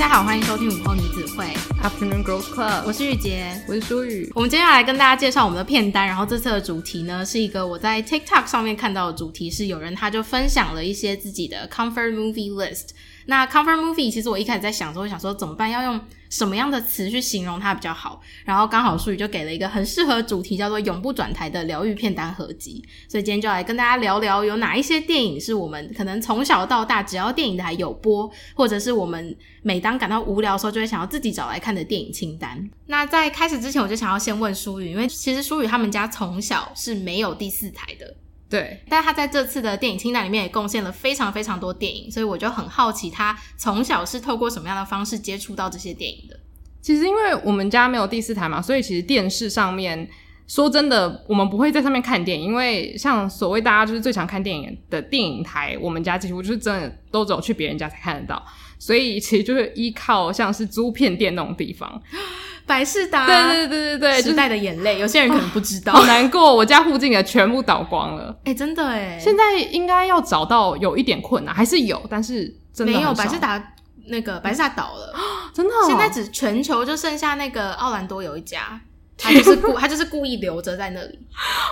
大家好，欢迎收听午后女子会 Afternoon Girls Club，我是玉洁，我是舒雨。我们接下来跟大家介绍我们的片单，然后这次的主题呢是一个我在 TikTok 上面看到的主题，是有人他就分享了一些自己的 Comfort Movie List。那 Comfort Movie 其实我一开始在想说，我想说怎么办，要用什么样的词去形容它比较好？然后刚好舒雨就给了一个很适合主题，叫做“永不转台”的疗愈片单合集。所以今天就来跟大家聊聊，有哪一些电影是我们可能从小到大只要电影台有播，或者是我们每当感到无聊的时候就会想要自己找来看的电影清单。那在开始之前，我就想要先问舒雨，因为其实舒雨他们家从小是没有第四台的。对，但他在这次的电影清单里面也贡献了非常非常多电影，所以我就很好奇，他从小是透过什么样的方式接触到这些电影的？其实因为我们家没有第四台嘛，所以其实电视上面说真的，我们不会在上面看电影，因为像所谓大家就是最常看电影的电影台，我们家几乎就是真的都只有去别人家才看得到，所以其实就是依靠像是租片店那种地方。百事达，对对对对对，时代的眼泪，有些人可能不知道，好难过。我家附近的全部倒光了，哎、欸，真的哎，现在应该要找到有一点困难，还是有，但是真的没有。百事达那个百事达倒了，真的、哦，现在只全球就剩下那个奥兰多有一家，他就是故 他就是故意留着在那里。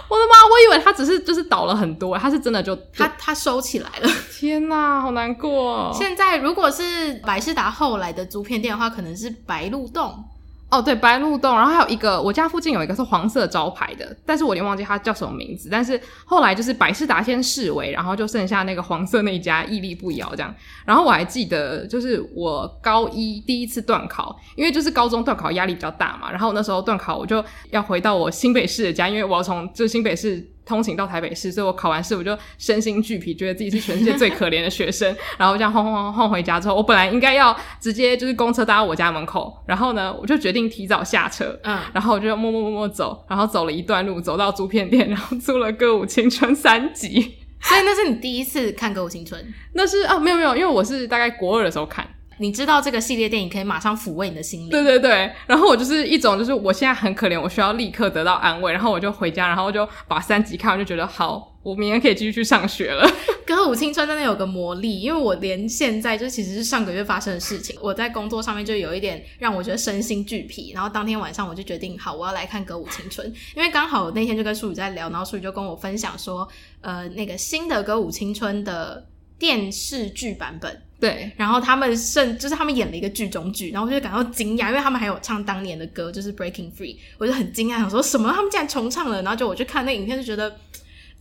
我的妈，我以为他只是就是倒了很多，他是真的就他他收起来了。天哪，好难过。现在如果是百事达后来的租片店的话，可能是白鹿洞。哦，对，白鹿洞，然后还有一个，我家附近有一个是黄色招牌的，但是我有点忘记它叫什么名字。但是后来就是百事达先式微，然后就剩下那个黄色那一家屹立不摇这样。然后我还记得，就是我高一第一次段考，因为就是高中段考压力比较大嘛，然后那时候段考我就要回到我新北市的家，因为我要从就新北市。通勤到台北市，所以我考完试我就身心俱疲，觉得自己是全世界最可怜的学生。然后这样晃晃晃晃回家之后，我本来应该要直接就是公车搭到我家门口，然后呢，我就决定提早下车。嗯，然后我就默默默默走，然后走了一段路，走到租片店，然后租了《歌舞青春》三集。所以那是你第一次看《歌舞青春》？那是啊，没有没有，因为我是大概国二的时候看。你知道这个系列电影可以马上抚慰你的心灵。对对对，然后我就是一种，就是我现在很可怜，我需要立刻得到安慰，然后我就回家，然后就把三集看完，就觉得好，我明天可以继续去上学了。歌舞青春真的有个魔力，因为我连现在就其实是上个月发生的事情，我在工作上面就有一点让我觉得身心俱疲，然后当天晚上我就决定，好，我要来看歌舞青春，因为刚好我那天就跟舒雨在聊，然后舒雨就跟我分享说，呃，那个新的歌舞青春的电视剧版本。对，然后他们甚就是他们演了一个剧中剧，然后我就感到惊讶，因为他们还有唱当年的歌，就是 Breaking Free，我就很惊讶，想说什么他们竟然重唱了，然后就我去看那影片就觉得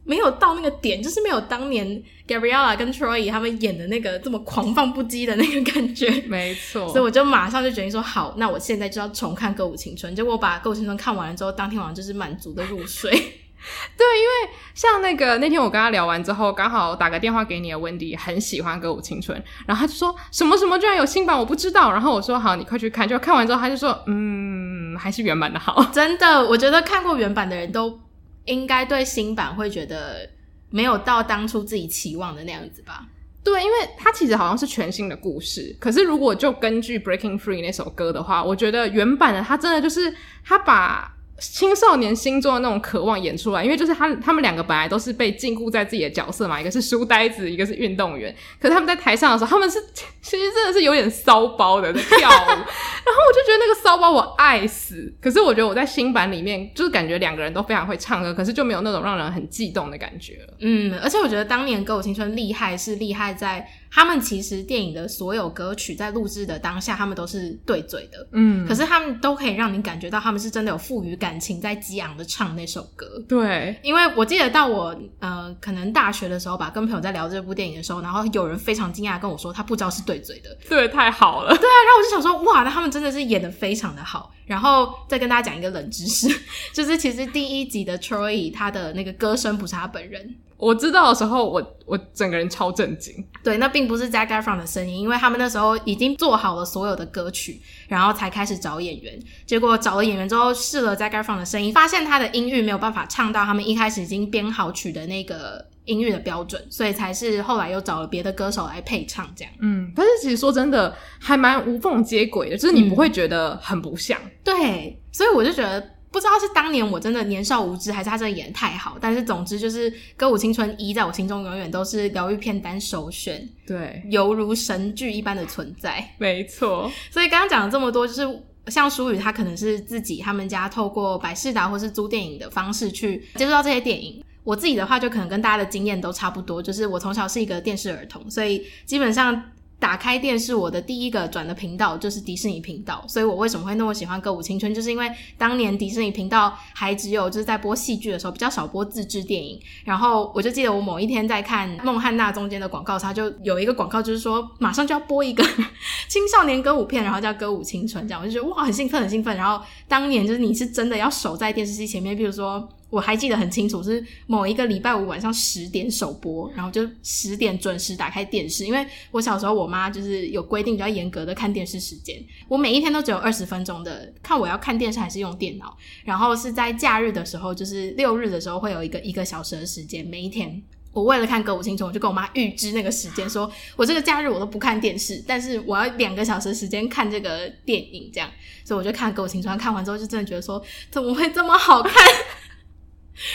没有到那个点，就是没有当年 Gabriella 跟 Troy 他们演的那个这么狂放不羁的那个感觉。没错，所以我就马上就决定说好，那我现在就要重看《歌舞青春》，结果我把《歌舞青春》看完了之后，当天晚上就是满足的入睡。对，因为像那个那天我跟他聊完之后，刚好打个电话给你的 Wendy 很喜欢《歌舞青春》，然后他就说什么什么居然有新版，我不知道。然后我说好，你快去看。就看完之后，他就说嗯，还是原版的好。真的，我觉得看过原版的人都应该对新版会觉得没有到当初自己期望的那样子吧？对，因为它其实好像是全新的故事。可是如果就根据《Breaking Free》那首歌的话，我觉得原版的它真的就是他把。青少年心中的那种渴望演出来，因为就是他他们两个本来都是被禁锢在自己的角色嘛，一个是书呆子，一个是运动员。可是他们在台上的时候，他们是其实真的是有点骚包的跳舞，然后我就觉得那个骚包我爱死。可是我觉得我在新版里面就是感觉两个人都非常会唱歌，可是就没有那种让人很悸动的感觉。嗯，而且我觉得当年歌舞青春厉害是厉害在。他们其实电影的所有歌曲在录制的当下，他们都是对嘴的，嗯，可是他们都可以让你感觉到他们是真的有赋予感情，在激昂的唱那首歌。对，因为我记得到我呃，可能大学的时候吧，跟朋友在聊这部电影的时候，然后有人非常惊讶跟我说，他不知道是对嘴的，对，太好了，对啊，然后我就想说，哇，那他们真的是演的非常的好。然后再跟大家讲一个冷知识，就是其实第一集的 Troy 他的那个歌声不是他本人。我知道的时候，我我整个人超震惊。对，那并不是 Zac Efron 的声音，因为他们那时候已经做好了所有的歌曲，然后才开始找演员。结果找了演员之后，试了 Zac Efron 的声音，发现他的音域没有办法唱到他们一开始已经编好曲的那个音域的标准，所以才是后来又找了别的歌手来配唱这样。嗯，但是其实说真的，还蛮无缝接轨的，就是你不会觉得很不像。嗯、对，所以我就觉得。不知道是当年我真的年少无知，还是他真的演的太好。但是总之就是《歌舞青春一》在我心中永远都是疗愈片单首选，对，犹如神剧一般的存在。没错。所以刚刚讲了这么多，就是像舒宇他可能是自己他们家透过百事达或是租电影的方式去接触到这些电影。我自己的话就可能跟大家的经验都差不多，就是我从小是一个电视儿童，所以基本上。打开电视，我的第一个转的频道就是迪士尼频道，所以我为什么会那么喜欢歌舞青春，就是因为当年迪士尼频道还只有就是在播戏剧的时候比较少播自制电影，然后我就记得我某一天在看孟汉娜中间的广告，它就有一个广告就是说马上就要播一个 青少年歌舞片，然后叫歌舞青春，这样我就觉得哇很兴奋很兴奋，然后当年就是你是真的要守在电视机前面，比如说。我还记得很清楚，是某一个礼拜五晚上十点首播，然后就十点准时打开电视。因为我小时候，我妈就是有规定比较严格的看电视时间，我每一天都只有二十分钟的看我要看电视还是用电脑。然后是在假日的时候，就是六日的时候会有一个一个小时的时间，每一天我为了看歌舞青春，我就跟我妈预支那个时间，说我这个假日我都不看电视，但是我要两个小时时间看这个电影，这样，所以我就看歌舞青春，看完之后就真的觉得说怎么会这么好看。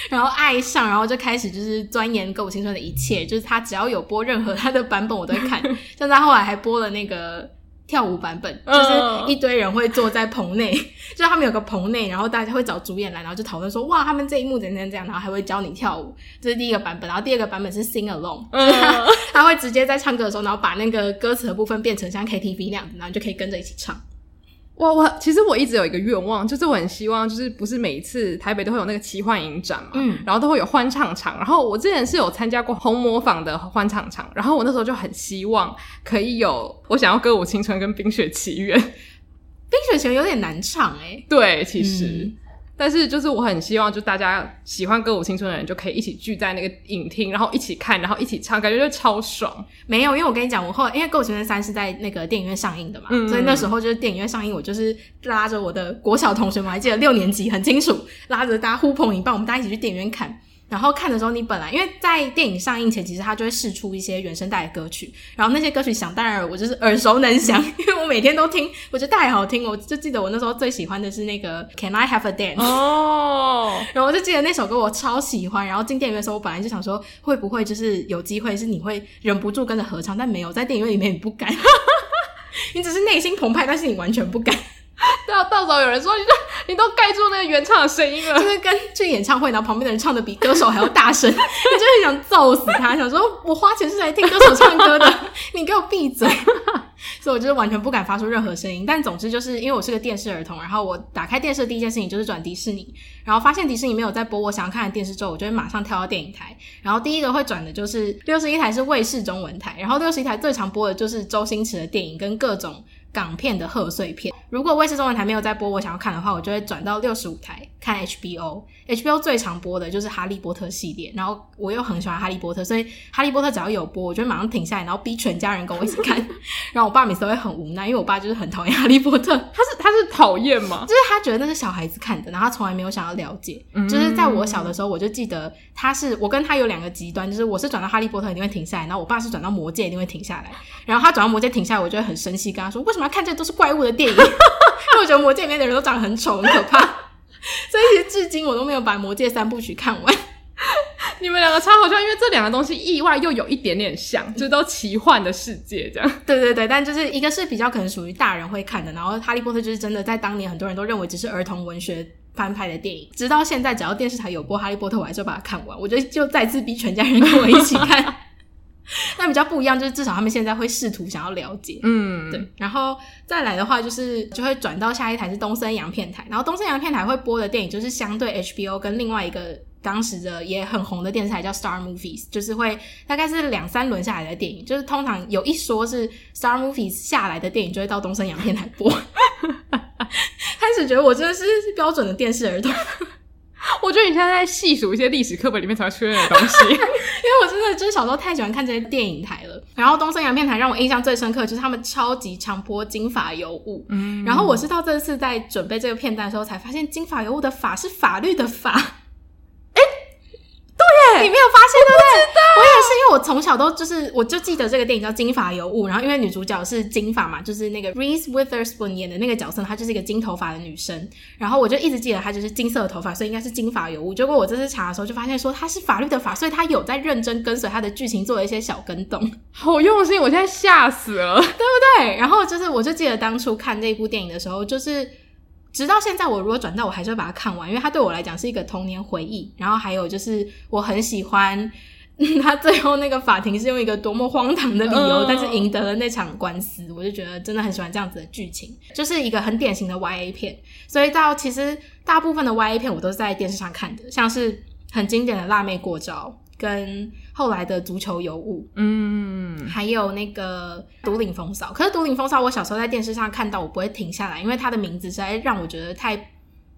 然后爱上，然后就开始就是钻研歌舞青春的一切，就是他只要有播任何他的版本，我都会看。像他后来还播了那个跳舞版本，就是一堆人会坐在棚内，就是他们有个棚内，然后大家会找主演来，然后就讨论说，哇，他们这一幕怎样怎样，然后还会教你跳舞。这是第一个版本，然后第二个版本是 sing along，他，他会直接在唱歌的时候，然后把那个歌词的部分变成像 KTV 那样子，然后你就可以跟着一起唱。我我其实我一直有一个愿望，就是我很希望，就是不是每一次台北都会有那个奇幻影展嘛，嗯，然后都会有欢唱场，然后我之前是有参加过红模坊的欢唱场，然后我那时候就很希望可以有，我想要歌舞青春跟冰雪奇缘，冰雪奇缘有点难唱哎、欸、对，其实。嗯但是就是我很希望，就大家喜欢歌舞青春的人就可以一起聚在那个影厅，然后一起看，然后一起唱，感觉就超爽。没有，因为我跟你讲，我后来因为歌舞青春三是在那个电影院上映的嘛，嗯、所以那时候就是电影院上映，我就是拉着我的国小同学们，我还记得六年级很清楚，拉着大家呼朋引伴，我们大家一起去电影院看。然后看的时候，你本来因为在电影上映前，其实他就会试出一些原声带的歌曲，然后那些歌曲想当然我就是耳熟能详，因为我每天都听，我觉得太好听，我就记得我那时候最喜欢的是那个 Can I Have a Dance 哦，oh. 然后我就记得那首歌我超喜欢，然后进电影院的时候，我本来就想说会不会就是有机会是你会忍不住跟着合唱，但没有，在电影院里面你不敢，你只是内心澎湃，但是你完全不敢。对啊，到时候有人说你就 你都盖住那个原唱的声音了，就是跟去演唱会，然后旁边的人唱的比歌手还要大声，你就很想揍死他，想说我花钱是来听歌手唱歌的，你给我闭嘴！所以我就是完全不敢发出任何声音。但总之就是因为我是个电视儿童，然后我打开电视的第一件事情就是转迪士尼，然后发现迪士尼没有在播我想要看的电视之后，我就会马上跳到电影台，然后第一个会转的就是六十一台是卫视中文台，然后六十一台最常播的就是周星驰的电影跟各种。港片的贺岁片，如果卫视中文台没有在播，我想要看的话，我就会转到六十五台看 HBO。HBO 最常播的就是《哈利波特》系列，然后我又很喜欢《哈利波特》，所以《哈利波特》只要有播，我就会马上停下来，然后逼全家人跟我一起看。然后我爸每次都会很无奈，因为我爸就是很讨厌《哈利波特》，他是他是讨厌吗？就是他觉得那是小孩子看的，然后他从来没有想要了解。嗯、就是在我小的时候，我就记得他是我跟他有两个极端，就是我是转到《哈利波特》一定会停下来，然后我爸是转到《魔戒》一定会停下来。然后他转到《魔戒》停下来，我就会很生气，跟他说：“为什么要看这都是怪物的电影？” 因为我觉得《魔界》里面的人都长得很丑，很可怕。所以其实至今我都没有把《魔戒》三部曲看完。你们两个超好笑，因为这两个东西意外又有一点点像，就都奇幻的世界这样。对对对，但就是一个是比较可能属于大人会看的，然后《哈利波特》就是真的在当年很多人都认为只是儿童文学翻拍的电影，直到现在只要电视台有播《哈利波特》，我还是要把它看完。我觉得就再次逼全家人跟我一起看。但比较不一样，就是至少他们现在会试图想要了解，嗯，对。然后再来的话，就是就会转到下一台是东森洋片台，然后东森洋片台会播的电影就是相对 HBO 跟另外一个当时的也很红的电视台叫 Star Movies，就是会大概是两三轮下来的电影，就是通常有一说是 Star Movies 下来的电影就会到东森洋片台播。开始觉得我真的是标准的电视儿童。我觉得你现在在细数一些历史课本里面才会出现的东西，因为我真的就是小时候太喜欢看这些电影台了。然后东森洋片台让我印象最深刻就是他们超级强播金发尤物，嗯，然后我是到这次在准备这个片段的时候才发现金发尤物的法是法律的发。你没有发现对不对？我也是，因为我从小都就是，我就记得这个电影叫《金发尤物》，然后因为女主角是金发嘛，就是那个 Reese Witherspoon 演的那个角色，她就是一个金头发的女生，然后我就一直记得她就是金色的头发，所以应该是金发尤物。结果我这次查的时候就发现说她是法律的法，所以她有在认真跟随她的剧情做了一些小跟动，好用心，我现在吓死了，对不对？然后就是我就记得当初看这部电影的时候，就是直到现在，我如果转到我还是会把它看完，因为它对我来讲是一个童年回忆。然后还有就是我很喜欢。他最后那个法庭是用一个多么荒唐的理由，呃、但是赢得了那场官司，我就觉得真的很喜欢这样子的剧情，就是一个很典型的 YA 片。所以到其实大部分的 YA 片我都是在电视上看的，像是很经典的《辣妹过招》跟后来的《足球尤物》，嗯，还有那个《独领风骚》。可是《独领风骚》我小时候在电视上看到，我不会停下来，因为它的名字实在让我觉得太。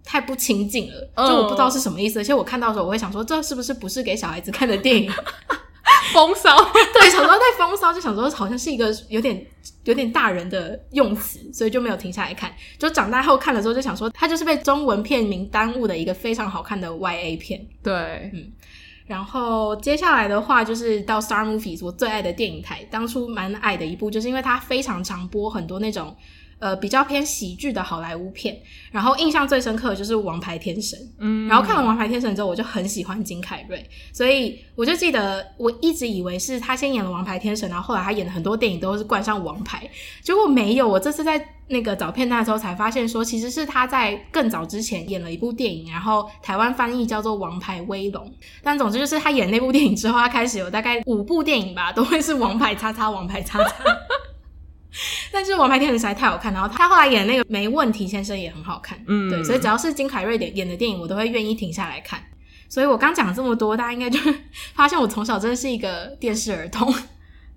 太不亲近了，就我不知道是什么意思。而且我看到的时候，我会想说，这是不是不是给小孩子看的电影？风骚，对，小时候在风骚，就想说好像是一个有点有点大人的用词，所以就没有停下来看。就长大后看了之后，就想说，它就是被中文片名耽误的一个非常好看的 YA 片。对，嗯。然后接下来的话，就是到 Star Movies，我最爱的电影台，当初蛮爱的一部，就是因为它非常常播很多那种。呃，比较偏喜剧的好莱坞片，然后印象最深刻的就是《王牌天神》。嗯，然后看了《王牌天神》之后，我就很喜欢金凯瑞，所以我就记得我一直以为是他先演了《王牌天神》，然后后来他演的很多电影都是冠上“王牌”，结果没有。我这次在那个找片段的时候才发现，说其实是他在更早之前演了一部电影，然后台湾翻译叫做《王牌威龙》。但总之就是他演那部电影之后，他开始有大概五部电影吧，都会是王牌叉叉王牌叉叉。但是《王牌天神》实在太好看，然后他后来演那个《没问题先生》也很好看，嗯，对，所以只要是金凯瑞演演的电影，我都会愿意停下来看。所以我刚讲这么多，大家应该就发现我从小真的是一个电视儿童，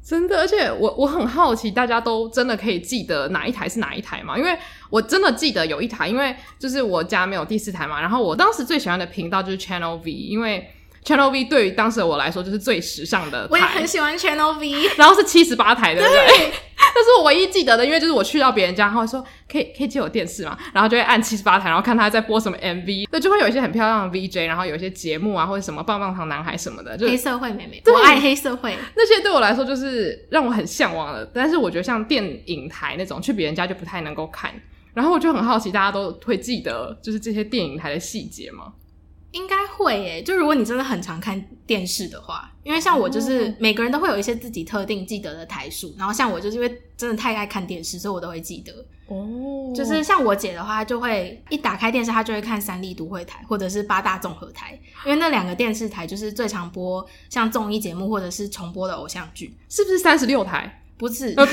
真的。而且我我很好奇，大家都真的可以记得哪一台是哪一台吗？因为我真的记得有一台，因为就是我家没有第四台嘛，然后我当时最喜欢的频道就是 Channel V，因为 Channel V 对于当时的我来说就是最时尚的台。我也很喜欢 Channel V，然后是七十八台的，对不对？对这是我唯一记得的，因为就是我去到别人家，然后说可以可以借我电视嘛，然后就会按七十八台，然后看他在播什么 MV，对，就会有一些很漂亮的 VJ，然后有一些节目啊，或者什么棒棒糖男孩什么的，就黑社会妹妹，对我爱黑社会，那些对我来说就是让我很向往的。但是我觉得像电影台那种，去别人家就不太能够看。然后我就很好奇，大家都会记得就是这些电影台的细节吗？应该会诶，就如果你真的很常看电视的话，因为像我就是每个人都会有一些自己特定记得的台数，然后像我就是因为真的太爱看电视，所以我都会记得。哦，就是像我姐的话，就会一打开电视，她就会看三立都会台或者是八大综合台，因为那两个电视台就是最常播像综艺节目或者是重播的偶像剧。是不是三十六台？不是。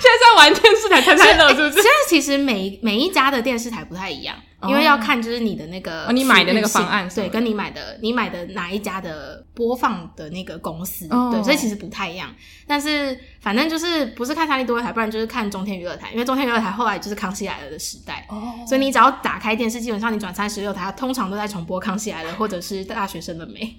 现在在玩电视台猜猜乐，是不是？现在其实每每一家的电视台不太一样，因为要看就是你的那个、哦、你买的那个方案，对，跟你买的你买的哪一家的播放的那个公司，哦、对，所以其实不太一样。但是反正就是不是看三立多台，不然就是看中天娱乐台，因为中天娱乐台后来就是康熙来了的时代，哦，所以你只要打开电视，基本上你转三十六台，它通常都在重播康熙来了，或者是大学生的美？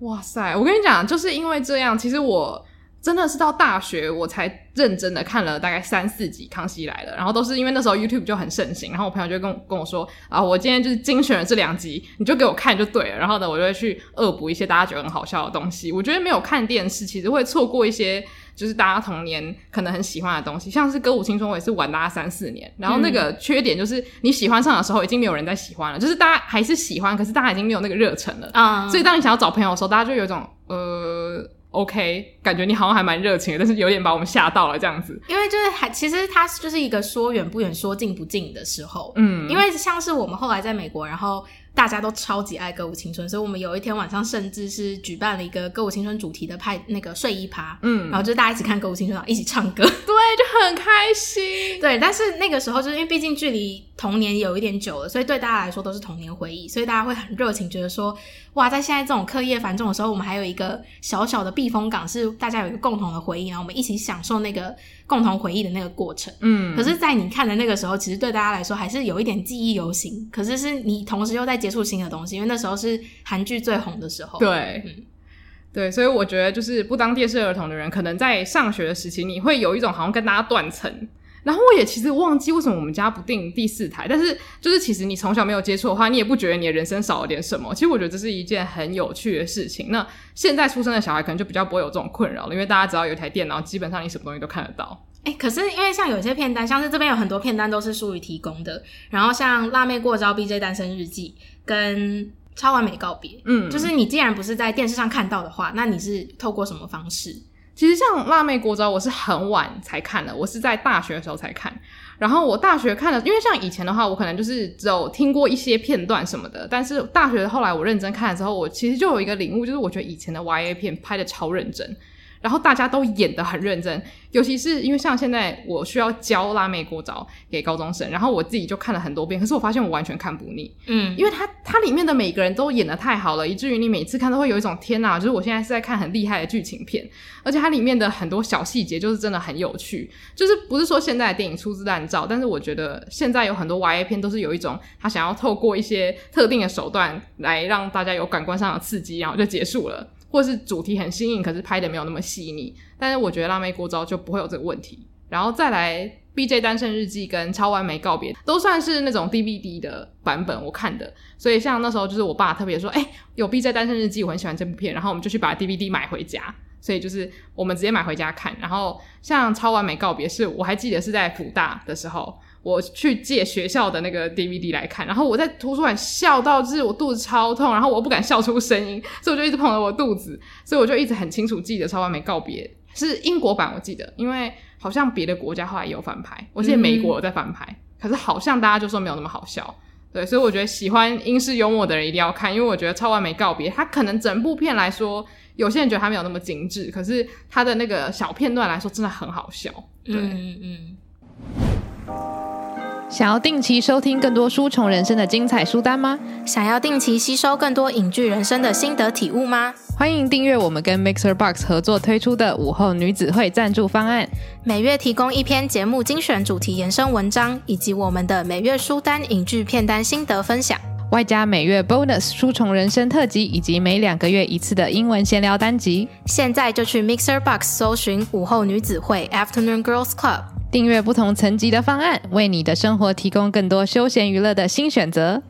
哇塞！我跟你讲，就是因为这样，其实我。真的是到大学我才认真的看了大概三四集《康熙来了》，然后都是因为那时候 YouTube 就很盛行，然后我朋友就跟跟我说啊，我今天就是精选了这两集，你就给我看就对了。然后呢，我就会去恶补一些大家觉得很好笑的东西。我觉得没有看电视，其实会错过一些就是大家童年可能很喜欢的东西，像是《歌舞青春》，我也是玩大家三四年。然后那个缺点就是你喜欢上的时候，已经没有人在喜欢了，就是大家还是喜欢，可是大家已经没有那个热忱了啊。所以当你想要找朋友的时候，大家就有一种呃。OK，感觉你好像还蛮热情的，但是有点把我们吓到了这样子。因为就是还其实它就是一个说远不远，说近不近的时候。嗯，因为像是我们后来在美国，然后。大家都超级爱歌舞青春，所以我们有一天晚上甚至是举办了一个歌舞青春主题的派那个睡衣趴，嗯，然后就大家一起看歌舞青春，然后一起唱歌，对，就很开心。对，但是那个时候就是因为毕竟距离童年有一点久了，所以对大家来说都是童年回忆，所以大家会很热情，觉得说哇，在现在这种课业繁重的时候，我们还有一个小小的避风港，是大家有一个共同的回忆，然后我们一起享受那个。共同回忆的那个过程，嗯，可是，在你看的那个时候，其实对大家来说还是有一点记忆犹新。可是，是你同时又在接触新的东西，因为那时候是韩剧最红的时候。对，嗯，对，所以我觉得，就是不当电视儿童的人，可能在上学的时期，你会有一种好像跟大家断层。然后我也其实忘记为什么我们家不订第四台，但是就是其实你从小没有接触的话，你也不觉得你的人生少了点什么。其实我觉得这是一件很有趣的事情。那现在出生的小孩可能就比较不会有这种困扰了，因为大家只要有一台电脑，基本上你什么东西都看得到。哎、欸，可是因为像有些片单，像是这边有很多片单都是淑宇提供的，然后像辣妹过招、BJ 单身日记跟超完美告别，嗯，就是你既然不是在电视上看到的话，那你是透过什么方式？其实像辣妹国招，我是很晚才看的，我是在大学的时候才看。然后我大学看的，因为像以前的话，我可能就是只有听过一些片段什么的。但是大学后来我认真看的时候，我其实就有一个领悟，就是我觉得以前的 YA 片拍的超认真。然后大家都演得很认真，尤其是因为像现在我需要教辣妹过招给高中生，然后我自己就看了很多遍，可是我发现我完全看不腻，嗯，因为它它里面的每个人都演得太好了，以至于你每次看都会有一种天哪，就是我现在是在看很厉害的剧情片，而且它里面的很多小细节就是真的很有趣，就是不是说现在的电影粗制滥造，但是我觉得现在有很多 YA 片都是有一种他想要透过一些特定的手段来让大家有感官上的刺激，然后就结束了。或是主题很新颖，可是拍的没有那么细腻。但是我觉得《辣妹过招》就不会有这个问题。然后再来，《BJ 单身日记》跟《超完美告别》都算是那种 DVD 的版本我看的。所以像那时候就是我爸特别说：“哎、有《BJ 单身日记》，我很喜欢这部片。”然后我们就去把 DVD 买回家。所以就是我们直接买回家看。然后像《超完美告别》是我还记得是在辅大的时候。我去借学校的那个 DVD 来看，然后我在图书馆笑到就是我肚子超痛，然后我不敢笑出声音，所以我就一直捧着我肚子，所以我就一直很清楚记得《超完美告别》是英国版，我记得，因为好像别的国家后来也有翻拍，我记得美国有在翻拍，嗯、可是好像大家就说没有那么好笑，对，所以我觉得喜欢英式幽默的人一定要看，因为我觉得《超完美告别》它可能整部片来说，有些人觉得它没有那么精致，可是它的那个小片段来说真的很好笑，对，嗯嗯。想要定期收听更多书虫人生的精彩书单吗？想要定期吸收更多影剧人生的心得体悟吗？欢迎订阅我们跟 Mixer Box 合作推出的午后女子会赞助方案，每月提供一篇节目精选主题延伸文章，以及我们的每月书单影剧片单心得分享，外加每月 Bonus 书虫人生特辑，以及每两个月一次的英文闲聊单集。现在就去 Mixer Box 搜寻午后女子会 Afternoon Girls Club。订阅不同层级的方案，为你的生活提供更多休闲娱乐的新选择。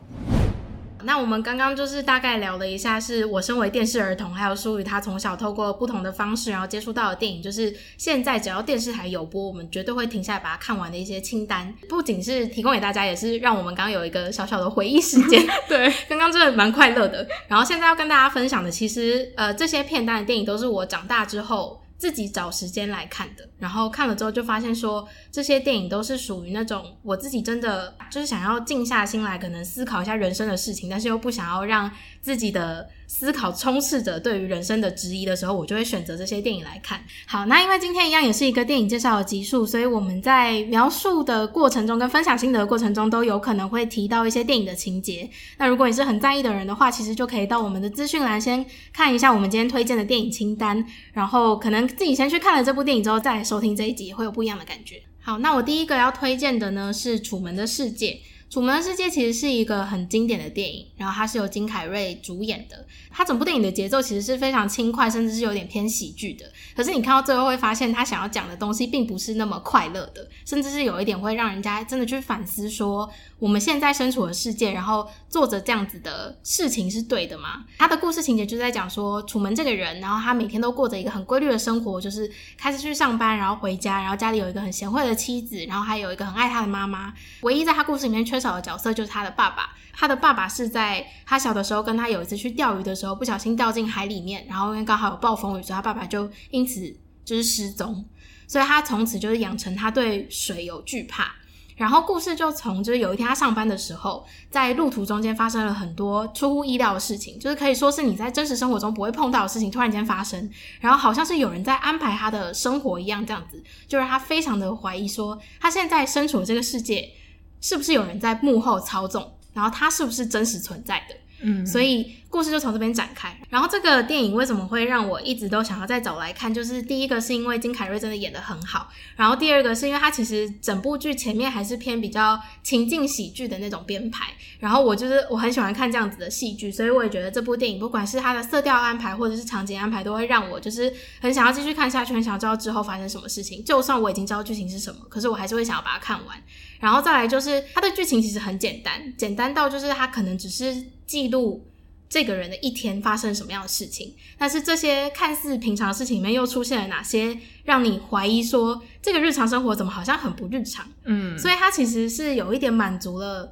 那我们刚刚就是大概聊了一下，是我身为电视儿童，还有书宇他从小透过不同的方式，然后接触到的电影，就是现在只要电视台有播，我们绝对会停下来把它看完的一些清单。不仅是提供给大家，也是让我们刚刚有一个小小的回忆时间。对，刚刚真的蛮快乐的。然后现在要跟大家分享的，其实呃这些片单的电影都是我长大之后自己找时间来看的，然后看了之后就发现说，这些电影都是属于那种我自己真的就是想要静下心来，可能思考一下人生的事情，但是又不想要让自己的思考充斥着对于人生的质疑的时候，我就会选择这些电影来看。好，那因为今天一样也是一个电影介绍的集数，所以我们在描述的过程中跟分享心得的过程中都有可能会提到一些电影的情节。那如果你是很在意的人的话，其实就可以到我们的资讯栏先看一下我们今天推荐的电影清单，然后可能自己先去看了这部电影之后再来收听这一集，会有不一样的感觉。好，那我第一个要推荐的呢是《楚门的世界》。《楚门的世界》其实是一个很经典的电影，然后它是由金凯瑞主演的。他整部电影的节奏其实是非常轻快，甚至是有点偏喜剧的。可是你看到最后会发现，他想要讲的东西并不是那么快乐的，甚至是有一点会让人家真的去反思说，我们现在身处的世界，然后做着这样子的事情是对的吗？他的故事情节就在讲说，楚门这个人，然后他每天都过着一个很规律的生活，就是开始去上班，然后回家，然后家里有一个很贤惠的妻子，然后还有一个很爱他的妈妈。唯一在他故事里面缺少的角色就是他的爸爸。他的爸爸是在他小的时候跟他有一次去钓鱼的时候，不小心掉进海里面，然后因为刚好有暴风雨，所以他爸爸就因此就是失踪。所以他从此就是养成他对水有惧怕。然后故事就从就是有一天他上班的时候，在路途中间发生了很多出乎意料的事情，就是可以说是你在真实生活中不会碰到的事情突然间发生，然后好像是有人在安排他的生活一样，这样子就让他非常的怀疑说，他现在身处这个世界是不是有人在幕后操纵，然后他是不是真实存在的？嗯，所以。故事就从这边展开。然后这个电影为什么会让我一直都想要再找来看？就是第一个是因为金凯瑞真的演得很好，然后第二个是因为他其实整部剧前面还是偏比较情境喜剧的那种编排。然后我就是我很喜欢看这样子的戏剧，所以我也觉得这部电影不管是它的色调安排或者是场景安排，都会让我就是很想要继续看下去，很想知道之后发生什么事情。就算我已经知道剧情是什么，可是我还是会想要把它看完。然后再来就是它的剧情其实很简单，简单到就是它可能只是记录。这个人的一天发生什么样的事情？但是这些看似平常的事情里面又出现了哪些让你怀疑说这个日常生活怎么好像很不日常？嗯，所以它其实是有一点满足了。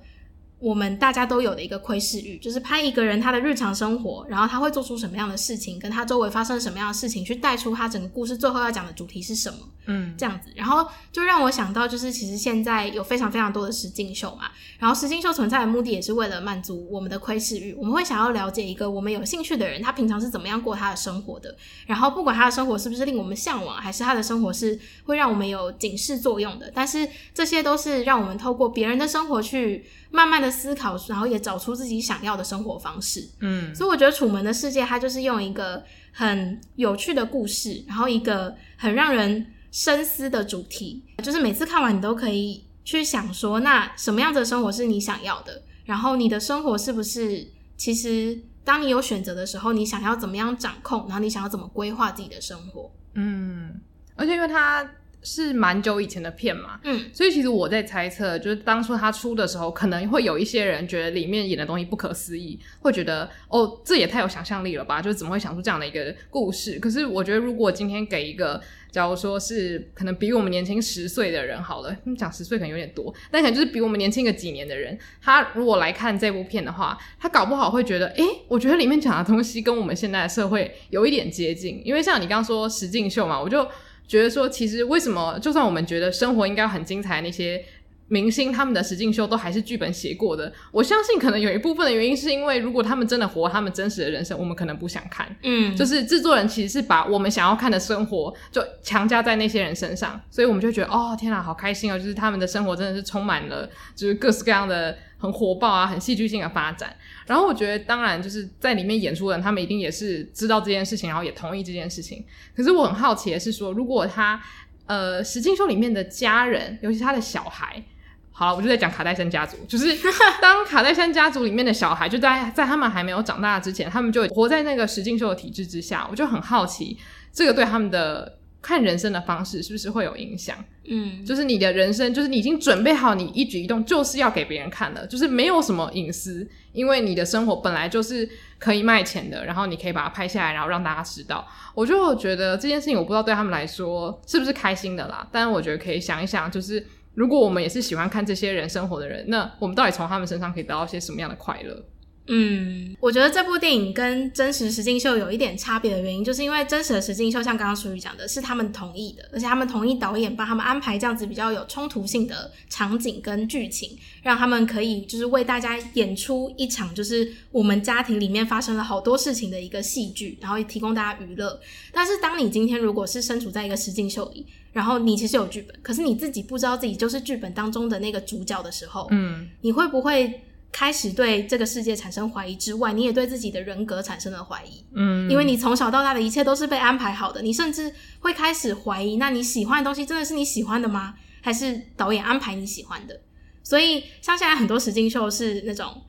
我们大家都有的一个窥视欲，就是拍一个人他的日常生活，然后他会做出什么样的事情，跟他周围发生什么样的事情，去带出他整个故事最后要讲的主题是什么，嗯，这样子，然后就让我想到，就是其实现在有非常非常多的实境秀嘛，然后实境秀存在的目的也是为了满足我们的窥视欲，我们会想要了解一个我们有兴趣的人，他平常是怎么样过他的生活的，然后不管他的生活是不是令我们向往，还是他的生活是会让我们有警示作用的，但是这些都是让我们透过别人的生活去。慢慢的思考，然后也找出自己想要的生活方式。嗯，所以我觉得《楚门的世界》它就是用一个很有趣的故事，然后一个很让人深思的主题，就是每次看完你都可以去想说，那什么样子的生活是你想要的？然后你的生活是不是其实当你有选择的时候，你想要怎么样掌控？然后你想要怎么规划自己的生活？嗯，而且因为它。是蛮久以前的片嘛，嗯，所以其实我在猜测，就是当初它出的时候，可能会有一些人觉得里面演的东西不可思议，会觉得哦，这也太有想象力了吧，就是怎么会想出这样的一个故事？可是我觉得，如果今天给一个，假如说是可能比我们年轻十岁的人好了，讲十岁可能有点多，但可能就是比我们年轻个几年的人，他如果来看这部片的话，他搞不好会觉得，诶，我觉得里面讲的东西跟我们现在的社会有一点接近，因为像你刚刚说实境秀嘛，我就。觉得说，其实为什么就算我们觉得生活应该很精彩，那些明星他们的实境秀都还是剧本写过的。我相信可能有一部分的原因是因为，如果他们真的活他们真实的人生，我们可能不想看。嗯，就是制作人其实是把我们想要看的生活就强加在那些人身上，所以我们就觉得哦，天哪，好开心哦！就是他们的生活真的是充满了就是各式各样的很火爆啊、很戏剧性的发展。然后我觉得，当然就是在里面演出的人，他们一定也是知道这件事情，然后也同意这件事情。可是我很好奇的是说，如果他呃，实境秀里面的家人，尤其是他的小孩，好了，我就在讲卡戴珊家族，就是当卡戴珊家族里面的小孩，就在在他们还没有长大之前，他们就活在那个实境秀的体制之下，我就很好奇，这个对他们的。看人生的方式是不是会有影响？嗯，就是你的人生，就是你已经准备好，你一举一动就是要给别人看的，就是没有什么隐私，因为你的生活本来就是可以卖钱的，然后你可以把它拍下来，然后让大家知道。我就觉得这件事情，我不知道对他们来说是不是开心的啦，但是我觉得可以想一想，就是如果我们也是喜欢看这些人生活的人，那我们到底从他们身上可以得到些什么样的快乐？嗯，我觉得这部电影跟真实实境秀有一点差别的原因，就是因为真实的实境秀像刚刚淑宇讲的，是他们同意的，而且他们同意导演帮他们安排这样子比较有冲突性的场景跟剧情，让他们可以就是为大家演出一场就是我们家庭里面发生了好多事情的一个戏剧，然后也提供大家娱乐。但是当你今天如果是身处在一个实境秀里，然后你其实有剧本，可是你自己不知道自己就是剧本当中的那个主角的时候，嗯，你会不会？开始对这个世界产生怀疑之外，你也对自己的人格产生了怀疑。嗯，因为你从小到大的一切都是被安排好的，你甚至会开始怀疑，那你喜欢的东西真的是你喜欢的吗？还是导演安排你喜欢的？所以，像现在很多实境秀是那种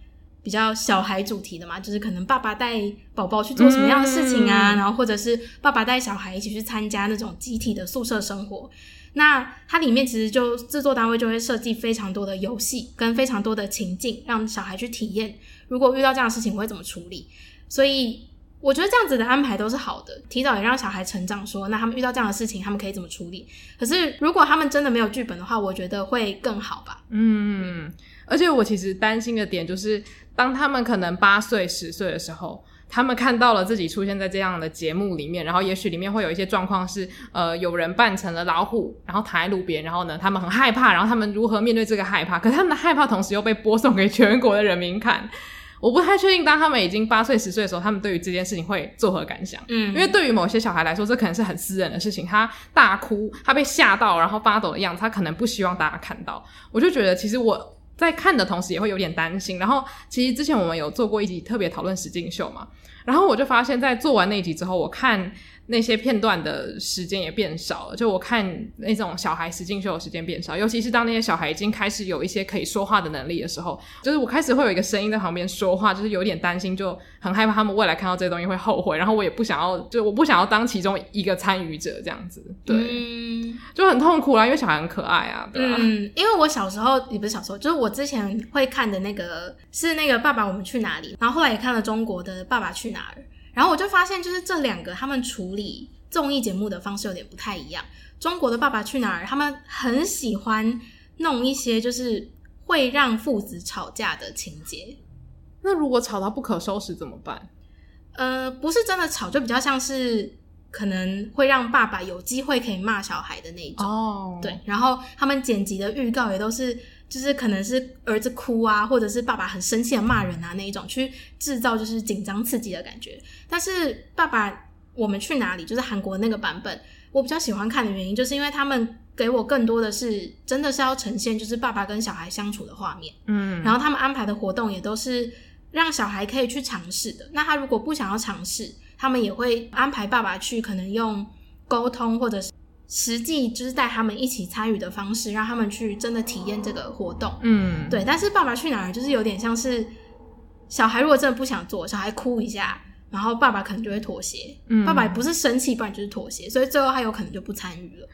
比较小孩主题的嘛，就是可能爸爸带宝宝去做什么样的事情啊，嗯，然后或者是爸爸带小孩一起去参加那种集体的宿舍生活。那它里面其实就制作单位就会设计非常多的游戏跟非常多的情境，让小孩去体验。如果遇到这样的事情，我会怎么处理？所以我觉得这样子的安排都是好的，提早也让小孩成长说。说那他们遇到这样的事情，他们可以怎么处理？可是如果他们真的没有剧本的话，我觉得会更好吧。嗯，而且我其实担心的点就是，当他们可能八岁、十岁的时候。他们看到了自己出现在这样的节目里面，然后也许里面会有一些状况是，呃，有人扮成了老虎，然后躺在路边，然后呢，他们很害怕，然后他们如何面对这个害怕？可是他们的害怕同时又被播送给全国的人民看，我不太确定，当他们已经八岁、十岁的时候，他们对于这件事情会作何感想？嗯，因为对于某些小孩来说，这可能是很私人的事情，他大哭，他被吓到，然后发抖的样子，他可能不希望大家看到。我就觉得，其实我。在看的同时也会有点担心。然后其实之前我们有做过一集特别讨论实境秀嘛，然后我就发现，在做完那一集之后，我看。那些片段的时间也变少了，就我看那种小孩实境秀的时间变少，尤其是当那些小孩已经开始有一些可以说话的能力的时候，就是我开始会有一个声音在旁边说话，就是有点担心，就很害怕他们未来看到这些东西会后悔，然后我也不想要，就我不想要当其中一个参与者这样子，对，嗯、就很痛苦啦，因为小孩很可爱啊，对吧？嗯，因为我小时候也不是小时候，就是我之前会看的那个是那个《爸爸，我们去哪里》，然后后来也看了中国的《爸爸去哪儿》。然后我就发现，就是这两个他们处理综艺节目的方式有点不太一样。中国的《爸爸去哪儿》，他们很喜欢弄一些就是会让父子吵架的情节。那如果吵到不可收拾怎么办？呃，不是真的吵，就比较像是可能会让爸爸有机会可以骂小孩的那种。哦，对。然后他们剪辑的预告也都是。就是可能是儿子哭啊，或者是爸爸很生气的骂人啊那一种，去制造就是紧张刺激的感觉。但是爸爸，我们去哪里？就是韩国那个版本，我比较喜欢看的原因，就是因为他们给我更多的是真的是要呈现就是爸爸跟小孩相处的画面。嗯，然后他们安排的活动也都是让小孩可以去尝试的。那他如果不想要尝试，他们也会安排爸爸去，可能用沟通或者是。实际就是带他们一起参与的方式，让他们去真的体验这个活动。嗯，对。但是《爸爸去哪儿》就是有点像是小孩如果真的不想做，小孩哭一下，然后爸爸可能就会妥协。嗯，爸爸也不是生气，不然就是妥协，所以最后他有可能就不参与了。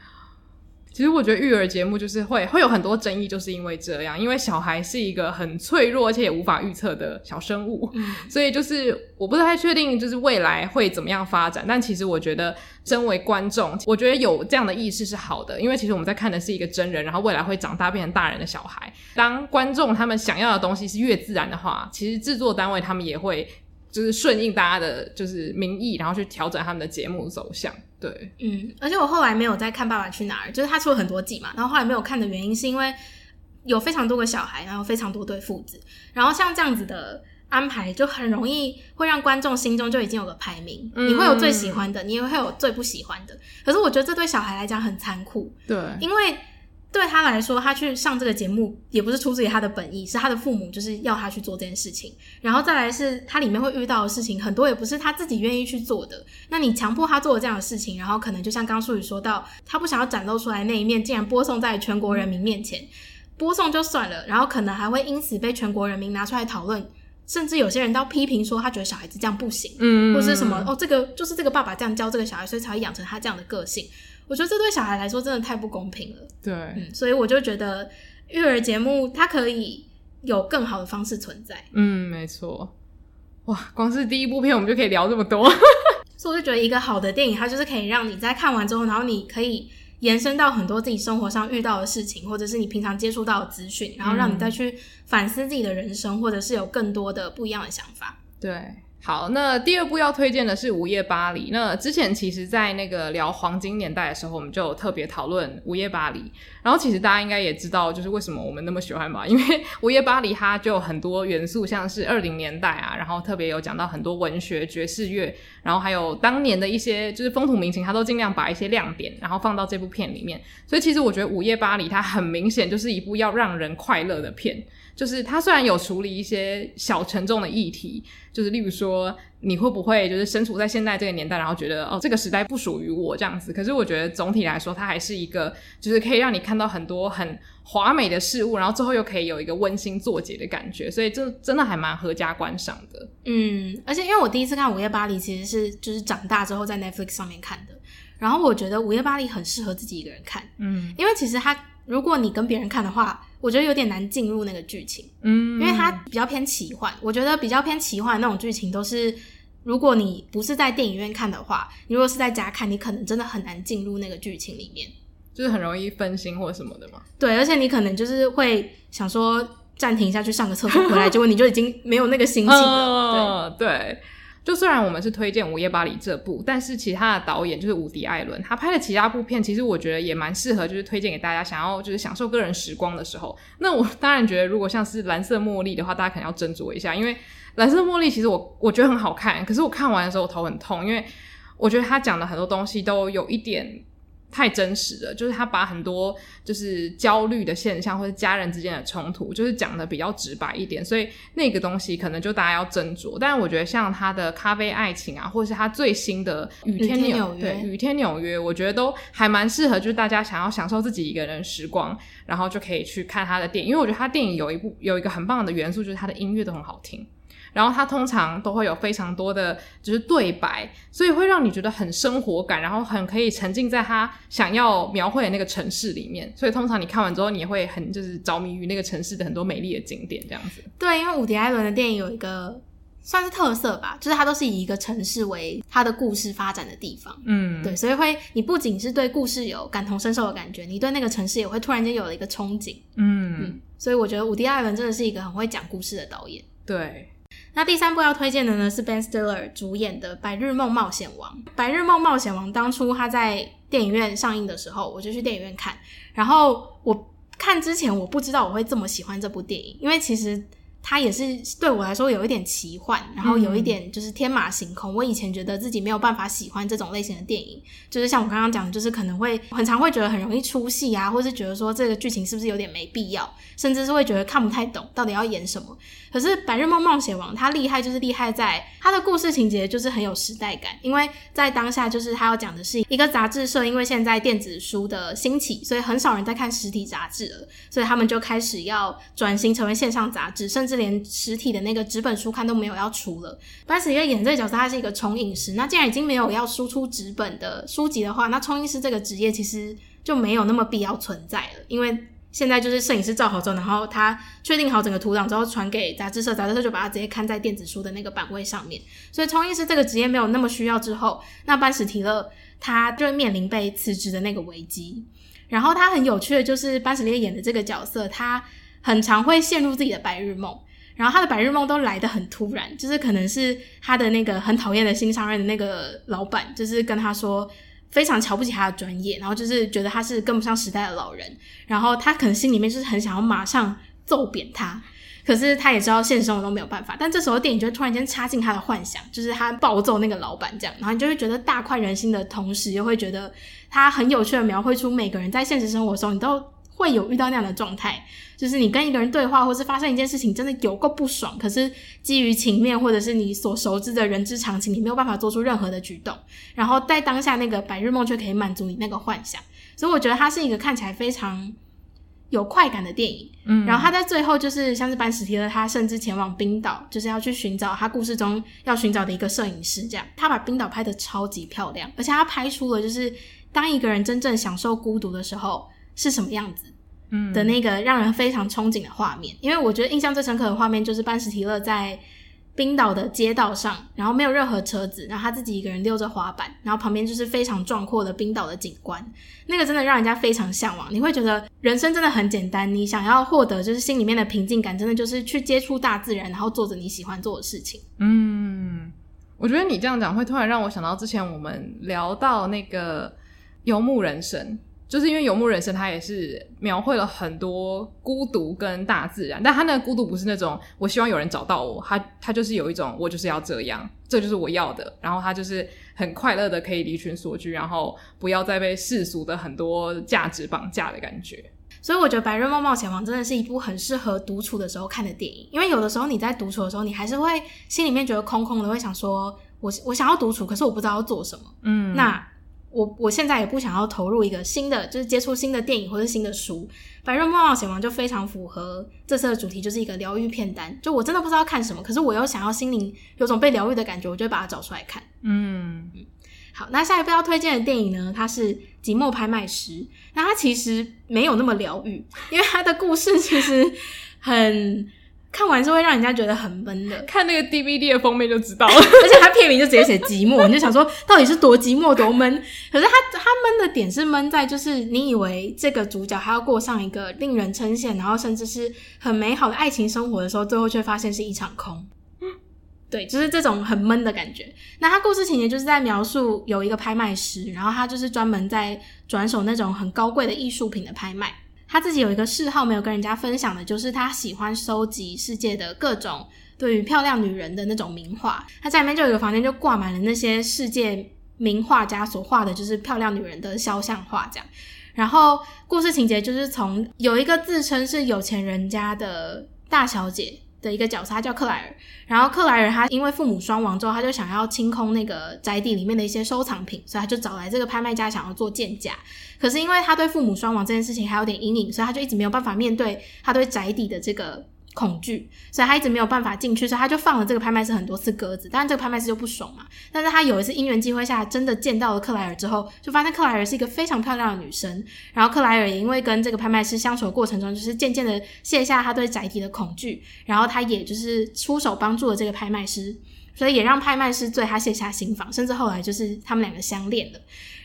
其实我觉得育儿节目就是会会有很多争议，就是因为这样，因为小孩是一个很脆弱而且也无法预测的小生物，嗯，所以就是我不太确定就是未来会怎么样发展。但其实我觉得，身为观众，我觉得有这样的意识是好的，因为其实我们在看的是一个真人，然后未来会长大变成大人的小孩。当观众他们想要的东西是越自然的话，其实制作单位他们也会。就是顺应大家的，就是民意，然后去调整他们的节目走向。对，嗯，而且我后来没有再看《爸爸去哪儿》，就是他出了很多季嘛，然后后来没有看的原因是因为有非常多个小孩，然后非常多对父子，然后像这样子的安排，就很容易会让观众心中就已经有个排名，嗯，你会有最喜欢的，你也会有最不喜欢的。可是我觉得这对小孩来讲很残酷，对，因为。对他来说，他去上这个节目也不是出自于他的本意，是他的父母就是要他去做这件事情。然后再来是他里面会遇到的事情很多，也不是他自己愿意去做的。那你强迫他做这样的事情，然后可能就像刚刚书宇说到，他不想要展露出来那一面，竟然播送在全国人民面前，播送就算了，然后可能还会因此被全国人民拿出来讨论，甚至有些人都批评说他觉得小孩子这样不行，嗯，或是什么哦，这个就是这个爸爸这样教这个小孩，所以才会养成他这样的个性。我觉得这对小孩来说真的太不公平了。对，嗯，所以我就觉得育儿节目它可以有更好的方式存在。嗯，没错。哇，光是第一部片我们就可以聊这么多，所以我就觉得一个好的电影，它就是可以让你在看完之后，然后你可以延伸到很多自己生活上遇到的事情，或者是你平常接触到的资讯，然后让你再去反思自己的人生，或者是有更多的不一样的想法。对。好，那第二部要推荐的是《午夜巴黎》。那之前其实，在那个聊黄金年代的时候，我们就有特别讨论《午夜巴黎》。然后，其实大家应该也知道，就是为什么我们那么喜欢吧？因为《午夜巴黎》它就有很多元素，像是二零年代啊，然后特别有讲到很多文学、爵士乐，然后还有当年的一些就是风土民情，它都尽量把一些亮点，然后放到这部片里面。所以，其实我觉得《午夜巴黎》它很明显就是一部要让人快乐的片。就是它虽然有处理一些小沉重的议题，就是例如说你会不会就是身处在现在这个年代，然后觉得哦这个时代不属于我这样子。可是我觉得总体来说，它还是一个就是可以让你看到很多很华美的事物，然后最后又可以有一个温馨作结的感觉。所以这真的还蛮合家观赏的。嗯，而且因为我第一次看《午夜巴黎》，其实是就是长大之后在 Netflix 上面看的。然后我觉得《午夜巴黎》很适合自己一个人看。嗯，因为其实它如果你跟别人看的话。我觉得有点难进入那个剧情，嗯，因为它比较偏奇幻。我觉得比较偏奇幻那种剧情都是，如果你不是在电影院看的话，你如果是在家看，你可能真的很难进入那个剧情里面，就是很容易分心或什么的嘛。对，而且你可能就是会想说暂停一下去上个厕所回来，结果你就已经没有那个心情了。对。对就虽然我们是推荐《午夜巴黎》这部，但是其他的导演就是伍迪·艾伦，他拍的其他部片，其实我觉得也蛮适合，就是推荐给大家，想要就是享受个人时光的时候。那我当然觉得，如果像是《蓝色茉莉》的话，大家可能要斟酌一下，因为《蓝色茉莉》其实我我觉得很好看，可是我看完的时候我头很痛，因为我觉得他讲的很多东西都有一点太真实了，就是他把很多就是焦虑的现象或者家人之间的冲突，就是讲的比较直白一点，所以那个东西可能就大家要斟酌。但是我觉得像他的咖啡爱情啊，或者是他最新的雨天纽约，对，雨天纽约，我觉得都还蛮适合，就是大家想要享受自己一个人时光，然后就可以去看他的电影。因为我觉得他电影有一部有一个很棒的元素，就是他的音乐都很好听。然后他通常都会有非常多的就是对白，所以会让你觉得很生活感，然后很可以沉浸在他想要描绘的那个城市里面。所以通常你看完之后，你也会很就是着迷于那个城市的很多美丽的景点这样子。对，因为伍迪·艾伦的电影有一个算是特色吧，就是它都是以一个城市为它的故事发展的地方。嗯，对，所以会你不仅是对故事有感同身受的感觉，你对那个城市也会突然间有了一个憧憬。嗯嗯，所以我觉得伍迪·艾伦真的是一个很会讲故事的导演。对。那第三部要推荐的呢是 Ben Stiller 主演的《白日梦冒险王》。《白日梦冒险王》当初他在电影院上映的时候，我就去电影院看。然后我看之前我不知道我会这么喜欢这部电影，因为其实。它也是对我来说有一点奇幻，然后有一点就是天马行空。我以前觉得自己没有办法喜欢这种类型的电影，就是像我刚刚讲，就是可能会很常会觉得很容易出戏啊，或是觉得说这个剧情是不是有点没必要，甚至是会觉得看不太懂到底要演什么。可是《白日梦冒险王》它厉害就是厉害在它的故事情节就是很有时代感，因为在当下就是它要讲的是一个杂志社，因为现在电子书的兴起，所以很少人在看实体杂志了，所以他们就开始要转型成为线上杂志，甚至。连实体的那个纸本书刊都没有要出了。班史提勒演这个角色，他是一个冲印师。那既然已经没有要输出纸本的书籍的话，那冲印师这个职业其实就没有那么必要存在了。因为现在就是摄影师照好之后，然后他确定好整个图档之后传给杂志社，杂志社就把它直接刊在电子书的那个版位上面。所以冲印师这个职业没有那么需要之后，那班史提勒他就面临被辞职的那个危机。然后他很有趣的就是班史提勒演的这个角色，他很常会陷入自己的白日梦。然后他的白日梦都来得很突然，就是可能是他的那个很讨厌的新上任的那个老板，就是跟他说非常瞧不起他的专业，然后就是觉得他是跟不上时代的老人，然后他可能心里面就是很想要马上揍扁他，可是他也知道现实生活都没有办法，但这时候电影就突然间插进他的幻想，就是他暴揍那个老板这样，然后你就会觉得大快人心的同时，又会觉得他很有趣的描绘出每个人在现实生活中你都会有遇到那样的状态，就是你跟一个人对话，或是发生一件事情，真的有够不爽。可是基于情面，或者是你所熟知的人之常情，你没有办法做出任何的举动。然后在当下那个白日梦却可以满足你那个幻想，所以我觉得它是一个看起来非常有快感的电影。嗯，然后他在最后就是像是班史提勒，他甚至前往冰岛，就是要去寻找他故事中要寻找的一个摄影师。这样，他把冰岛拍的超级漂亮，而且他拍出了就是当一个人真正享受孤独的时候是什么样子。嗯，的那个让人非常憧憬的画面，因为我觉得印象最深刻的画面就是班史提勒在冰岛的街道上，然后没有任何车子，然后他自己一个人溜着滑板，然后旁边就是非常壮阔的冰岛的景观，那个真的让人家非常向往。你会觉得人生真的很简单，你想要获得就是心里面的平静感，真的就是去接触大自然，然后做着你喜欢做的事情。嗯，我觉得你这样讲会突然让我想到之前我们聊到那个游牧人生。就是因为游牧人生，它也是描绘了很多孤独跟大自然，但他那个孤独不是那种我希望有人找到我，他他就是有一种我就是要这样，这就是我要的，然后他就是很快乐的可以离群索居，然后不要再被世俗的很多价值绑架的感觉。所以我觉得《白日梦冒险王》真的是一部很适合独处的时候看的电影，因为有的时候你在独处的时候，你还是会心里面觉得空空的，会想说我我想要独处，可是我不知道要做什么。嗯，那。我我现在也不想要投入一个新的，就是接触新的电影或者新的书，《白日梦冒险王》就非常符合这次的主题，就是一个疗愈片单。就我真的不知道看什么，可是我又想要心灵有种被疗愈的感觉，我就会把它找出来看。嗯嗯，好，那下一部要推荐的电影呢，它是《寂寞拍卖师》。那它其实没有那么疗愈，因为它的故事其实很。看完是会让人家觉得很闷的，看那个 DVD 的封面就知道了，而且他片名就直接写寂寞，你就想说到底是多寂寞多闷。可是他他闷的点是闷在就是你以为这个主角他要过上一个令人称羡，然后甚至是很美好的爱情生活的时候，最后却发现是一场空。嗯，对，就是这种很闷的感觉。那他故事情节就是在描述有一个拍卖师，然后他就是专门在转手那种很高贵的艺术品的拍卖。他自己有一个嗜好没有跟人家分享的，就是他喜欢收集世界的各种对于漂亮女人的那种名画。他家里面就有一个房间，就挂满了那些世界名画家所画的，就是漂亮女人的肖像画这样。然后故事情节就是从有一个自称是有钱人家的大小姐的一个角色，他叫克莱尔。然后克莱尔他因为父母双亡之后，他就想要清空那个宅邸里面的一些收藏品，所以他就找来这个拍卖家想要做鉴价。可是因为他对父母双亡这件事情还有点阴影，所以他就一直没有办法面对他对宅邸的这个。恐惧，所以他一直没有办法进去，所以他就放了这个拍卖师很多次鸽子，但是这个拍卖师就不爽嘛。但是他有一次因缘机会下，真的见到了克莱尔之后，就发现克莱尔是一个非常漂亮的女生。然后克莱尔也因为跟这个拍卖师相处的过程中，就是渐渐的卸下他对宅邸的恐惧，然后他也就是出手帮助了这个拍卖师，所以也让拍卖师对他卸下心防，甚至后来就是他们两个相恋了。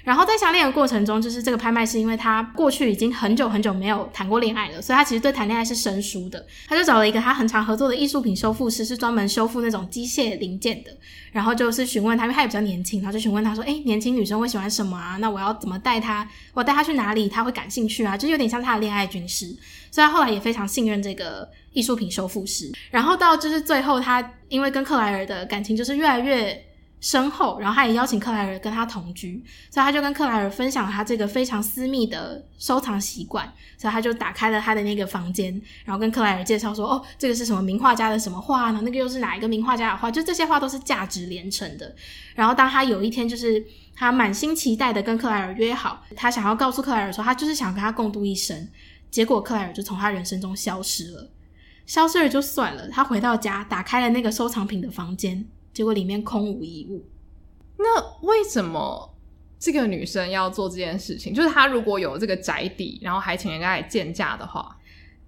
然后在相恋的过程中，就是这个拍卖师，因为他过去已经很久很久没有谈过恋爱了，所以他其实对谈恋爱是生疏的。他就找了一个他很常合作的艺术品修复师，是专门修复那种机械零件的。然后就是询问他，因为他也比较年轻，然后就询问他说：“诶，年轻女生会喜欢什么啊？那我要怎么带她？我带她去哪里？她会感兴趣啊？”就有点像他的恋爱军师。所以他后来也非常信任这个艺术品修复师。然后到就是最后，他因为跟克莱尔的感情就是越来越。身后，然后他也邀请克莱尔跟他同居，所以他就跟克莱尔分享他这个非常私密的收藏习惯，所以他就打开了他的那个房间，然后跟克莱尔介绍说：“哦，这个是什么名画家的什么画呢？那个又是哪一个名画家的画？就这些画都是价值连城的。”然后当他有一天就是他满心期待的跟克莱尔约好，他想要告诉克莱尔说他就是想跟他共度一生，结果克莱尔就从他人生中消失了，消失了就算了，他回到家打开了那个收藏品的房间。结果里面空无一物。那为什么这个女生要做这件事情？就是她如果有这个宅邸，然后还请人家来见驾的话，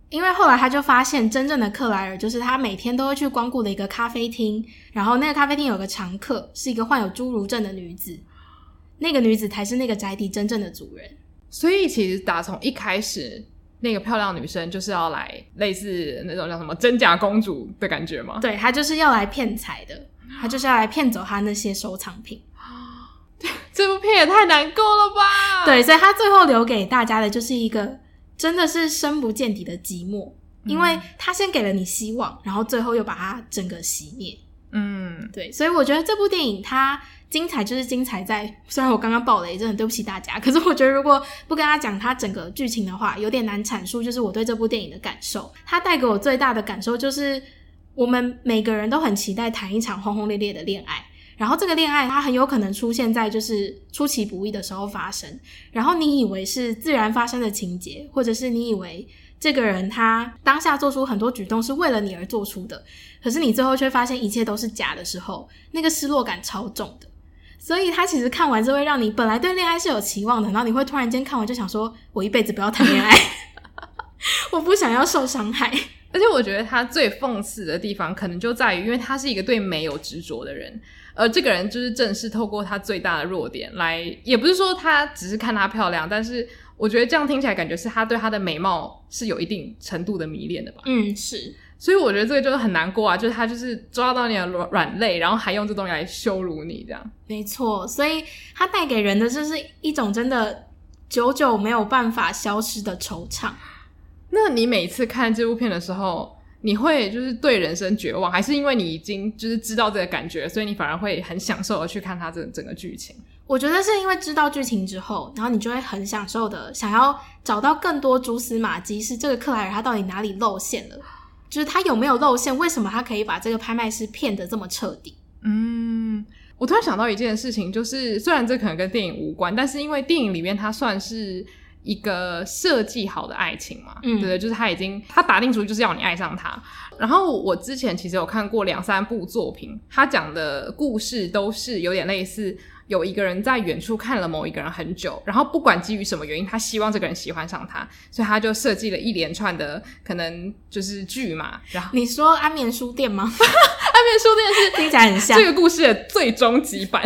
因为后来她就发现，真正的克莱尔就是她每天都会去光顾的一个咖啡厅，然后那个咖啡厅有个常客是一个患有侏儒症的女子，那个女子才是那个宅邸真正的主人。所以其实打从一开始，那个漂亮女生就是要来类似那种叫什么真假公主的感觉吗？对，她就是要来骗财的。他就是要来骗走他那些收藏品，这部片也太难过了吧？对，所以他最后留给大家的就是一个真的是深不见底的寂寞，嗯、因为他先给了你希望，然后最后又把它整个熄灭。嗯，对，所以我觉得这部电影它精彩就是精彩在，虽然我刚刚爆雷，真的很对不起大家，可是我觉得如果不跟他讲他整个剧情的话，有点难阐述，就是我对这部电影的感受。它带给我最大的感受就是。我们每个人都很期待谈一场轰轰烈烈的恋爱，然后这个恋爱它很有可能出现在就是出其不意的时候发生，然后你以为是自然发生的情节，或者是你以为这个人他当下做出很多举动是为了你而做出的，可是你最后却发现一切都是假的时候，那个失落感超重的。所以他其实看完之后会让你本来对恋爱是有期望的，然后你会突然间看完就想说，我一辈子不要谈恋爱，我不想要受伤害。而且我觉得他最讽刺的地方，可能就在于，因为他是一个对美有执着的人，而这个人就是正是透过他最大的弱点来，也不是说他只是看她漂亮，但是我觉得这样听起来感觉是他对她的美貌是有一定程度的迷恋的吧？嗯，是。所以我觉得这个就是很难过啊，就是他就是抓到你的软软肋，然后还用这东西来羞辱你，这样。没错，所以他带给人的就是一种真的久久没有办法消失的惆怅。那你每次看这部片的时候，你会就是对人生绝望，还是因为你已经就是知道这个感觉，所以你反而会很享受的去看它这整个剧情？我觉得是因为知道剧情之后，然后你就会很享受的想要找到更多蛛丝马迹，是这个克莱尔他到底哪里露馅了？就是他有没有露馅？为什么他可以把这个拍卖师骗得这么彻底？嗯，我突然想到一件事情，就是虽然这可能跟电影无关，但是因为电影里面它算是。一个设计好的爱情嘛，嗯，对，就是他已经他打定主意就是要你爱上他。然后我之前其实有看过两三部作品，他讲的故事都是有点类似，有一个人在远处看了某一个人很久，然后不管基于什么原因，他希望这个人喜欢上他，所以他就设计了一连串的可能就是剧嘛。然后你说安眠书店吗？安眠书店是听起来很像这个故事的最终极版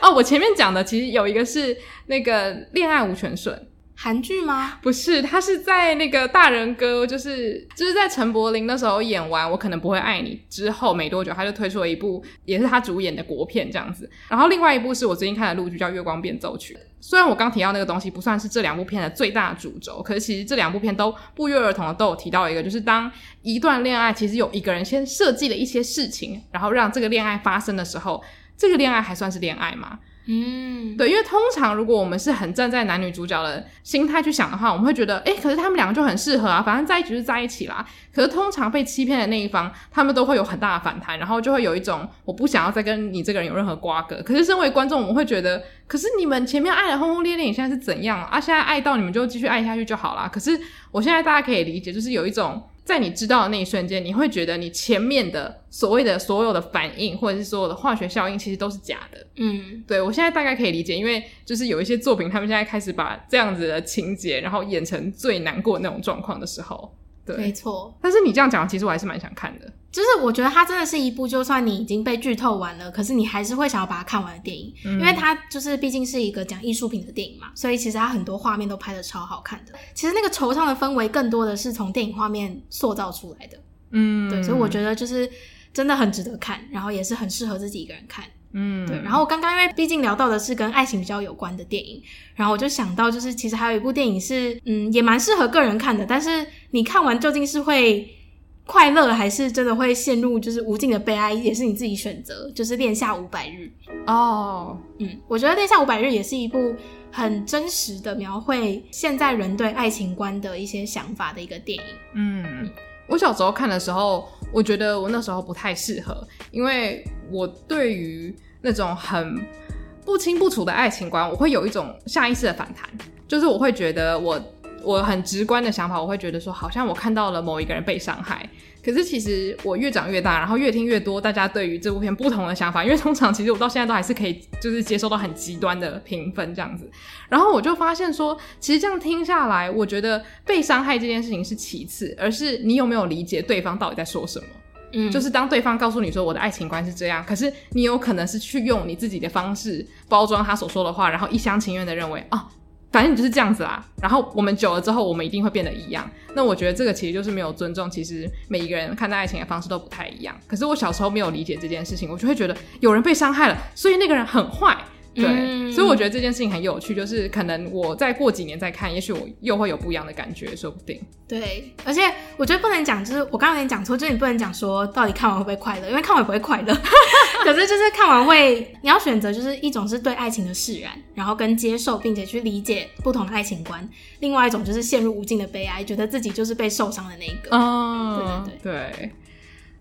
哦。我前面讲的其实有一个是那个恋爱无权顺。韩剧吗？不是，他是在那个大人哥，就是就是在陈柏霖那时候演完《我可能不会爱你》之后没多久，他就推出了一部也是他主演的国片这样子。然后另外一部是我最近看的陆剧，叫《月光变奏曲》。虽然我刚提到那个东西不算是这两部片的最大主轴，可是其实这两部片都不约而同的都有提到一个，就是当一段恋爱其实有一个人先设计了一些事情，然后让这个恋爱发生的时候。这个恋爱还算是恋爱吗？嗯，对，因为通常如果我们是很站在男女主角的心态去想的话，我们会觉得，诶，可是他们两个就很适合啊，反正在一起就在一起啦。可是通常被欺骗的那一方，他们都会有很大的反弹，然后就会有一种我不想要再跟你这个人有任何瓜葛。可是身为观众，我们会觉得，可是你们前面爱的轰轰烈烈，你现在是怎样啊？现在爱到你们就继续爱下去就好啦。可是我现在大家可以理解，就是有一种。在你知道的那一瞬间，你会觉得你前面的所谓的所有的反应，或者是所有的化学效应，其实都是假的。嗯，对，我现在大概可以理解，因为就是有一些作品，他们现在开始把这样子的情节，然后演成最难过那种状况的时候。对，没错。但是你这样讲，其实我还是蛮想看的。就是我觉得它真的是一部，就算你已经被剧透完了，可是你还是会想要把它看完的电影，嗯、因为它就是毕竟是一个讲艺术品的电影嘛，所以其实它很多画面都拍的超好看的。其实那个惆怅的氛围，更多的是从电影画面塑造出来的。嗯，对，所以我觉得就是真的很值得看，然后也是很适合自己一个人看。嗯，对。然后我刚刚因为毕竟聊到的是跟爱情比较有关的电影，然后我就想到，就是其实还有一部电影是，嗯，也蛮适合个人看的。但是你看完究竟是会快乐，还是真的会陷入就是无尽的悲哀，也是你自己选择。就是《恋下五百日》哦，嗯，我觉得《恋下五百日》也是一部很真实的描绘现在人对爱情观的一些想法的一个电影。嗯，我小时候看的时候，我觉得我那时候不太适合，因为我对于那种很不清不楚的爱情观，我会有一种下意识的反弹，就是我会觉得我我很直观的想法，我会觉得说，好像我看到了某一个人被伤害。可是其实我越长越大，然后越听越多大家对于这部片不同的想法，因为通常其实我到现在都还是可以就是接受到很极端的评分这样子，然后我就发现说，其实这样听下来，我觉得被伤害这件事情是其次，而是你有没有理解对方到底在说什么。嗯，就是当对方告诉你说我的爱情观是这样，可是你有可能是去用你自己的方式包装他所说的话，然后一厢情愿的认为啊，反正你就是这样子啦。然后我们久了之后，我们一定会变得一样。那我觉得这个其实就是没有尊重，其实每一个人看待爱情的方式都不太一样。可是我小时候没有理解这件事情，我就会觉得有人被伤害了，所以那个人很坏。对，嗯、所以我觉得这件事情很有趣，就是可能我再过几年再看，也许我又会有不一样的感觉，说不定。对，而且我觉得不能讲，就是我刚刚有点讲错，就是你不能讲说到底看完会不会快乐，因为看完不会快乐。可是就是看完会，你要选择就是一种是对爱情的释然，然后跟接受，并且去理解不同的爱情观；另外一种就是陷入无尽的悲哀，觉得自己就是被受伤的那一个。哦，对对对。对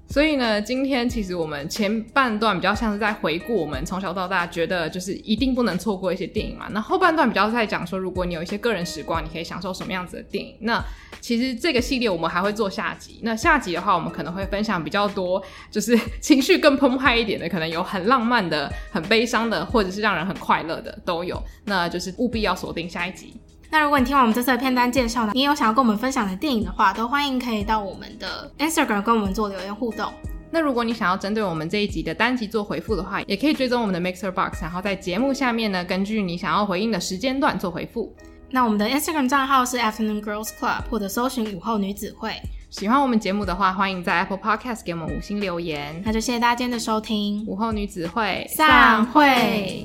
所以呢，今天其实我们前半段比较像是在回顾我们从小到大觉得就是一定不能错过一些电影嘛。那后半段比较在讲说，如果你有一些个人时光，你可以享受什么样子的电影。那其实这个系列我们还会做下集。那下集的话，我们可能会分享比较多，就是情绪更澎湃一点的，可能有很浪漫的、很悲伤的，或者是让人很快乐的都有。那就是务必要锁定下一集。那如果你听完我们这次的片单介绍呢，你也有想要跟我们分享的电影的话，都欢迎可以到我们的 Instagram 跟我们做留言互动。那如果你想要针对我们这一集的单集做回复的话，也可以追踪我们的 Mixer Box，然后在节目下面呢，根据你想要回应的时间段做回复。那我们的 Instagram 账号是 Afternoon Girls Club，或者搜寻午后女子会。喜欢我们节目的话，欢迎在 Apple Podcast 给我们五星留言。那就谢谢大家今天的收听，午后女子会散会。